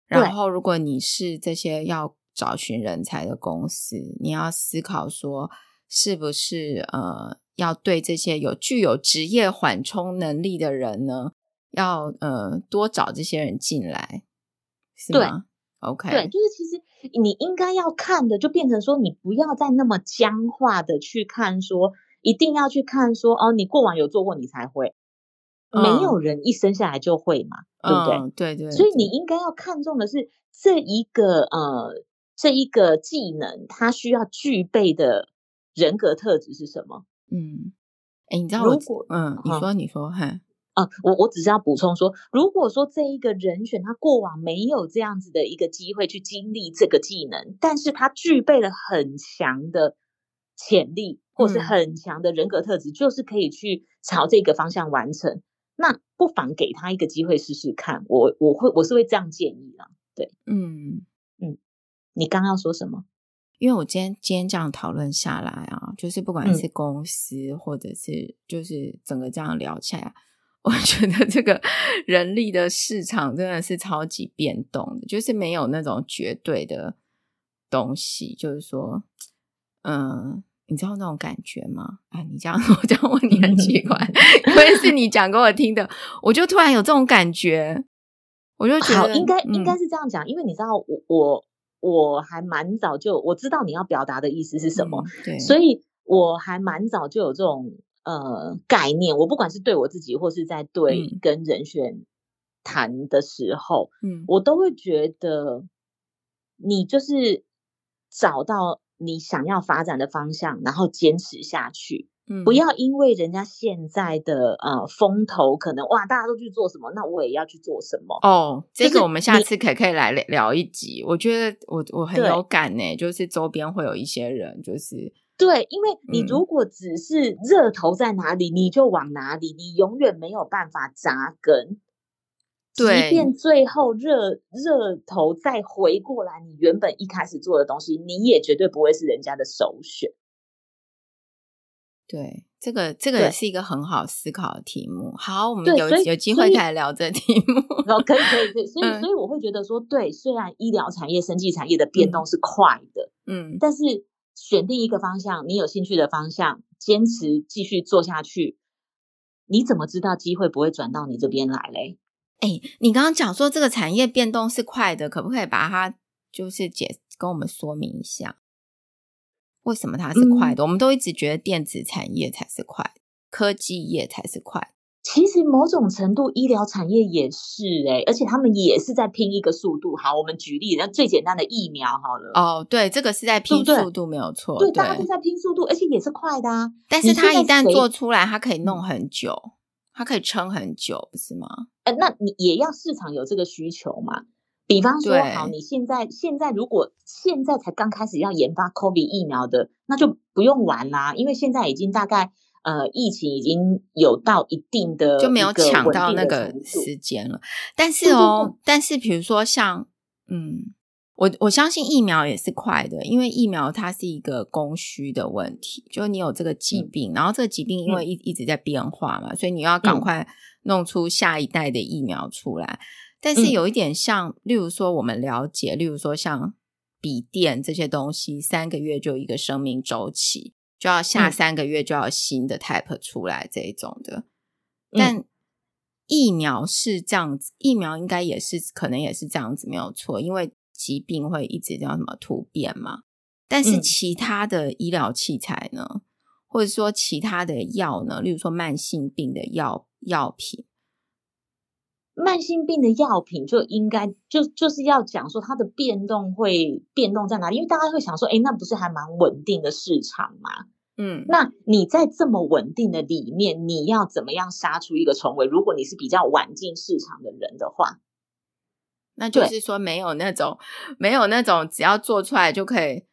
A: 然后，如果你是这些要找寻人才的公司，你要思考说，是不是呃，要对这些有具有职业缓冲能力的人呢，要呃多找这些人进来，是吗？OK，
B: 对，就是其实。你应该要看的，就变成说，你不要再那么僵化的去看，说一定要去看说，哦，你过往有做过，你才会。嗯、没有人一生下来就会嘛，对不对？
A: 嗯、对，对对。
B: 所以你应该要看重的是这一个呃，这一个技能，它需要具备的人格特质是什么？嗯，
A: 哎，你知道我，如果嗯，你说你说，哼。
B: 啊，我我只是要补充说，如果说这一个人选他过往没有这样子的一个机会去经历这个技能，但是他具备了很强的潜力，或是很强的人格特质，嗯、就是可以去朝这个方向完成。那不妨给他一个机会试试看。我我会我是会这样建议的。对，
A: 嗯
B: 嗯，你刚刚要说什么？
A: 因为我今天今天这样讨论下来啊，就是不管是公司、嗯、或者是就是整个这样聊起来。我觉得这个人力的市场真的是超级变动的，就是没有那种绝对的东西。就是说，嗯，你知道那种感觉吗？啊，你这样 我这样问你很奇怪，因为是你讲给我听的，我就突然有这种感觉，我就觉得
B: 好，应该应该是这样讲，嗯，因为你知道，我我我还蛮早就我知道你要表达的意思是什么，
A: 嗯，对，
B: 所以我还蛮早就有这种。呃，概念，我不管是对我自己，或是在对跟人选谈的时候，
A: 嗯，
B: 我都会觉得，你就是找到你想要发展的方向，然后坚持下去，
A: 嗯，
B: 不要因为人家现在的呃风头，可能哇，大家都去做什么，那我也要去做什么。
A: 哦，这个我们下次可可以来聊一集，我觉得我我很有感呢，就是周边会有一些人，就是。
B: 对，因为你如果只是热头在哪里，嗯，你就往哪里，你永远没有办法扎根。
A: 对，
B: 即便最后热热头再回过来，你原本一开始做的东西，你也绝对不会是人家的首选。
A: 对，这个这个也是一个很好思考的题目。好，我们有有机会再聊这题目。
B: 可以可以可以，所以、嗯、所以我会觉得说，对，虽然医疗产业、生技产业的变动是快的，
A: 嗯，
B: 但是。选定一个方向，你有兴趣的方向，坚持继续做下去。你怎么知道机会不会转到你这边来嘞？
A: 哎，你刚刚讲说这个产业变动是快的，可不可以把它就是解跟我们说明一下，为什么它是快的？嗯，我们都一直觉得电子产业才是快，科技业才是快。
B: 其实某种程度，医疗产业也是哎、欸，而且他们也是在拼一个速度。好，我们举例，那最简单的疫苗好了。
A: 哦，对，这个是在拼速度，没有错。
B: 对，大家都在拼速度，而且也是快的啊。
A: 但是它一旦做出来，它可以弄很久，它可以撑很久，不是吗？
B: 呃，那你也要市场有这个需求嘛？比方说，好，你现在现在如果现在才刚开始要研发 COVID 疫苗的，那就不用玩啦，因为现在已经大概。呃，疫情已经有到一定的
A: 就没有抢到那个时间了。但是哦，但是比如说像，嗯，我我相信疫苗也是快的，因为疫苗它是一个供需的问题，就是你有这个疾病，嗯、然后这个疾病因为一一直在变化嘛，嗯、所以你要赶快弄出下一代的疫苗出来。嗯、但是有一点像，例如说我们了解，例如说像笔电这些东西，三个月就一个生命周期。就要下三个月就要新的 type 出来这一种的，嗯、但疫苗是这样子，疫苗应该也是可能也是这样子没有错，因为疾病会一直叫什么突变嘛。但是其他的医疗器材呢，嗯、或者说其他的药呢，例如说慢性病的药药品，
B: 慢性病的药品就应该就就是要讲说它的变动会变动在哪里，因为大家会想说，哎，那不是还蛮稳定的市场吗？
A: 嗯，
B: 那你在这么稳定的里面，你要怎么样杀出一个重围？如果你是比较晚进市场的人的话，
A: 那就是说没有那种没有那种只要做出来就可以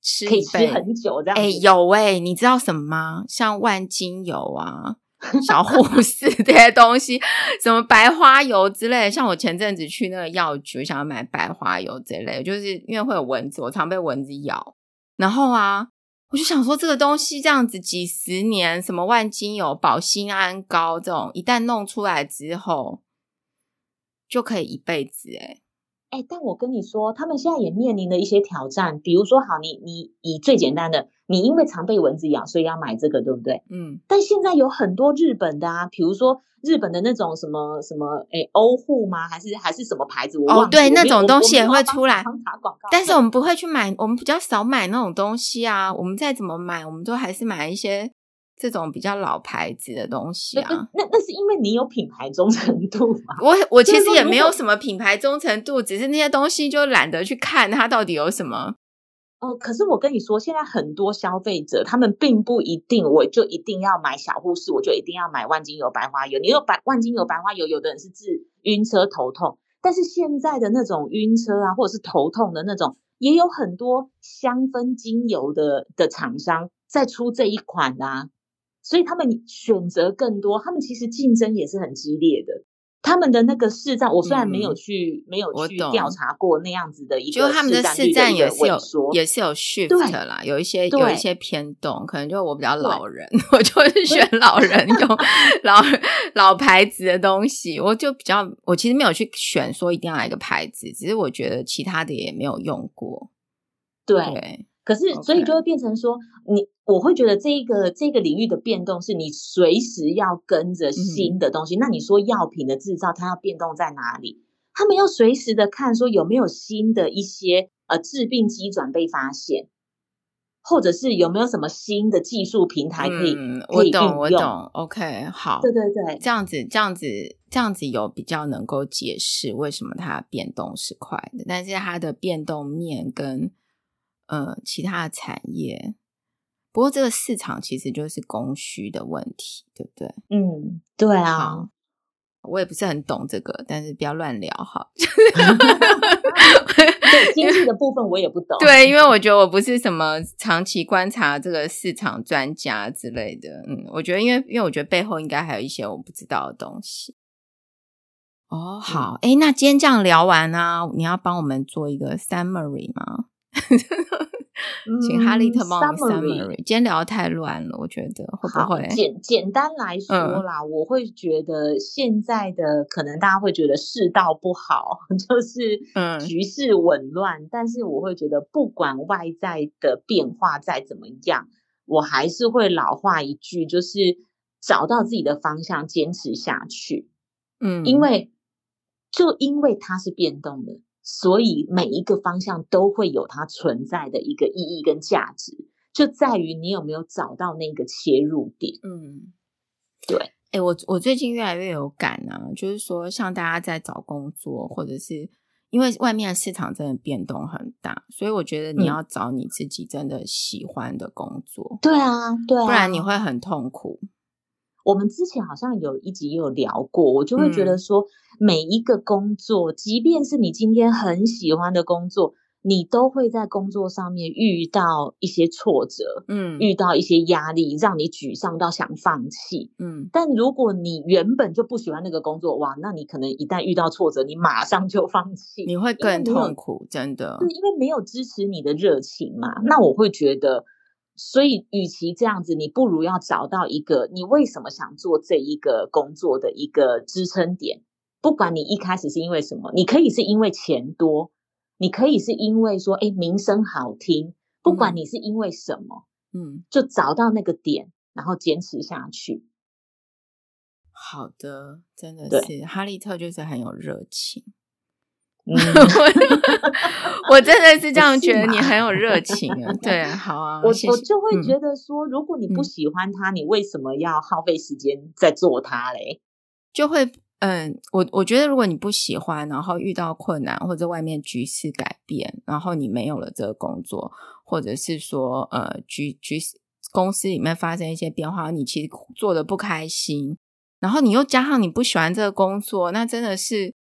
A: 吃
B: 可以吃很久这样。
A: 哎，有哎，你知道什么吗？像万金油啊。小护士这些东西，什么白花油之类，像我前阵子去那个药局，想要买白花油这类，就是因为会有蚊子，我常被蚊子咬。然后啊，我就想说，这个东西这样子几十年，什么万金油、保心安膏这种，一旦弄出来之后，就可以一辈子
B: 诶、但我跟你说，他们现在也面临了一些挑战。比如说，好，你你以最简单的，你因为常被蚊子咬，所以要买这个，对不对？
A: 嗯。
B: 但现在有很多日本的啊，比如说日本的那种什么什么，哎，欧护吗？还是还是什么牌子？我忘了。
A: 哦，对，那种东西也会出来。但是我们不会去买，我们比较少买那种东西啊。我们再怎么买，我们都还是买一些。这种比较老牌子的东西啊，
B: 那那是因为你有品牌忠诚度嘛？
A: 我我其实也没有什么品牌忠诚度，只是那些东西就懒得去看它到底有什么
B: 哦，可是我跟你说，现在很多消费者他们并不一定，我就一定要买小护士，我就一定要买万金油白花油。你有白万金油白花油，有的人是治晕车头痛，但是现在的那种晕车啊，或者是头痛的那种，也有很多香氛精油的的厂商在出这一款啊，所以他们选择更多，他们其实竞争也是很激烈的。他们的那个市占，我虽然没有去、嗯、没有去调查过那样子的一个就他们的市占也是有
A: 也是有 shift 啦，有一些有一些偏动，可能就我比较老人，我就 是选老人用老老牌子的东西，我就比较我其实没有去选说一定要来一个牌子，只是我觉得其他的也没有用过，
B: 对。对可是，所以就会变成说.你我会觉得这一个这个领域的变动是你随时要跟着新的东西。嗯、那你说药品的制造，它要变动在哪里？他们要随时的看说有没有新的一些呃致病机转被发现，或者是有没有什么新的技术平台可以。
A: 我懂，我懂。OK，好，
B: 对对对，
A: 这样子，这样子，这样子有比较能够解释为什么它变动是快的，但是它的变动面跟。呃，其他的产业，不过这个市场其实就是供需的问题，对不对？
B: 嗯，对啊，
A: 我也不是很懂这个，但是不要乱聊哈。
B: 对，经济的部分我也不懂。
A: 对，因为我觉得我不是什么长期观察这个市场专家之类的。嗯，我觉得因为因为我觉得背后应该还有一些我不知道的东西。哦，好，哎、嗯，那今天这样聊完呢、啊，你要帮我们做一个 summary 吗？请哈利特帮我们 summary。今天聊得太乱了，我觉得会不会？
B: 简简单来说啦，嗯、我会觉得现在的可能大家会觉得世道不好，就是局势紊乱。嗯、但是我会觉得，不管外在的变化再怎么样，我还是会老话一句，就是找到自己的方向，坚持下去。嗯，因为就因为它是变动的。所以每一个方向都会有它存在的一个意义跟价值，就在于你有没有找到那个切入点。嗯，对。
A: 哎、欸，我我最近越来越有感啊，就是说，像大家在找工作，或者是因为外面的市场真的变动很大，所以我觉得你要找你自己真的喜欢的工作。
B: 对啊，对啊，
A: 不然你会很痛苦。
B: 我们之前好像有一集也有聊过，我就会觉得说，每一个工作，嗯、即便是你今天很喜欢的工作，你都会在工作上面遇到一些挫折，嗯，遇到一些压力，让你沮丧到想放弃，嗯。但如果你原本就不喜欢那个工作，哇，那你可能一旦遇到挫折，你马上就放弃，
A: 你会更痛苦，真的。
B: 对，因为没有支持你的热情嘛。那我会觉得。所以，与其这样子，你不如要找到一个你为什么想做这一个工作的一个支撑点。不管你一开始是因为什么，你可以是因为钱多，你可以是因为说，哎，名声好听。不管你是因为什么，嗯，就找到那个点，然后坚持下去。
A: 好的，真的是对哈利特就是很有热情。嗯，我真的是这样觉得，你很有热情啊！对，好啊，
B: 我我就会觉得说，如果你不喜欢他，你为什么要耗费时间在做他嘞？
A: 就会，嗯，我我觉得，如果你不喜欢，然后遇到困难或者外面局势改变，然后你没有了这个工作，或者是说，呃，局局公司里面发生一些变化，你其实做的不开心，然后你又加上你不喜欢这个工作，那真的是，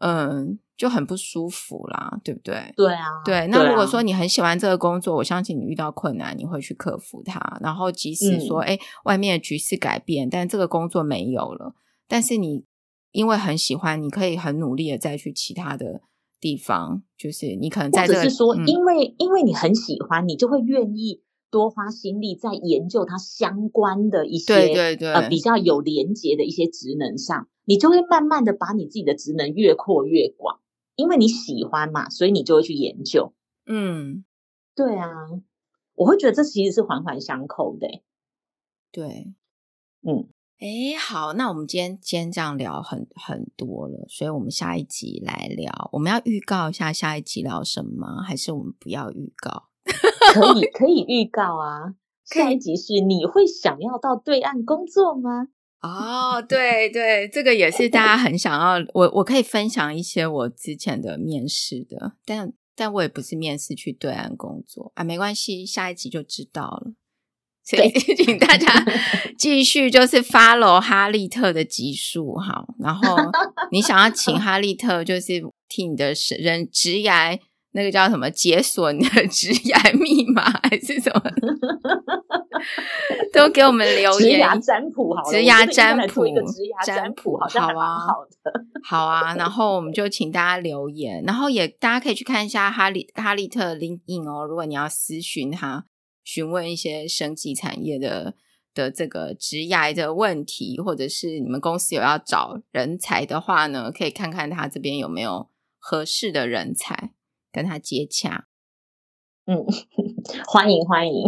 A: 嗯。就很不舒服啦，对不对？
B: 对啊，
A: 对。那如果说你很喜欢这个工作，我相信你遇到困难你会去克服它。然后即使说，哎、嗯，外面的局势改变，但这个工作没有了，但是你因为很喜欢，你可以很努力的再去其他的地方。就是你可能在
B: 这个，是说，因为、嗯、因为你很喜欢，你就会愿意多花心力在研究它相关的一些，
A: 对对对，
B: 呃，比较有连结的一些职能上，你就会慢慢的把你自己的职能越扩越广。因为你喜欢嘛，所以你就会去研究。嗯，对啊，我会觉得这其实是环环相扣的。
A: 对，
B: 嗯，
A: 哎，好，那我们今天今天这样聊很很多了，所以我们下一集来聊。我们要预告一下下一集聊什么吗？还是我们不要预告？
B: 可以，可以预告啊。下一集是你会想要到对岸工作吗？
A: 哦，对对，这个也是大家很想要。我我可以分享一些我之前的面试的，但但我也不是面试去对岸工作啊，没关系，下一集就知道了。所以请大家 继续就是 follow 哈利特的集数哈，然后 你想要请哈利特就是替你的人职涯那个叫什么解锁你的 职涯密码还是什么，都给我们留言。
B: 职涯占卜好，
A: 职涯占卜，
B: 职涯占卜好像还蛮好的。
A: 好啊，然后我们就请大家留言，然后也大家可以去看一下哈利哈利特 LinkedIn 哦，如果你要私询他。询问一些生技产业的的这个职涯的问题，或者是你们公司有要找人才的话呢，可以看看他这边有没有合适的人才跟他接洽。
B: 嗯，欢 迎欢迎。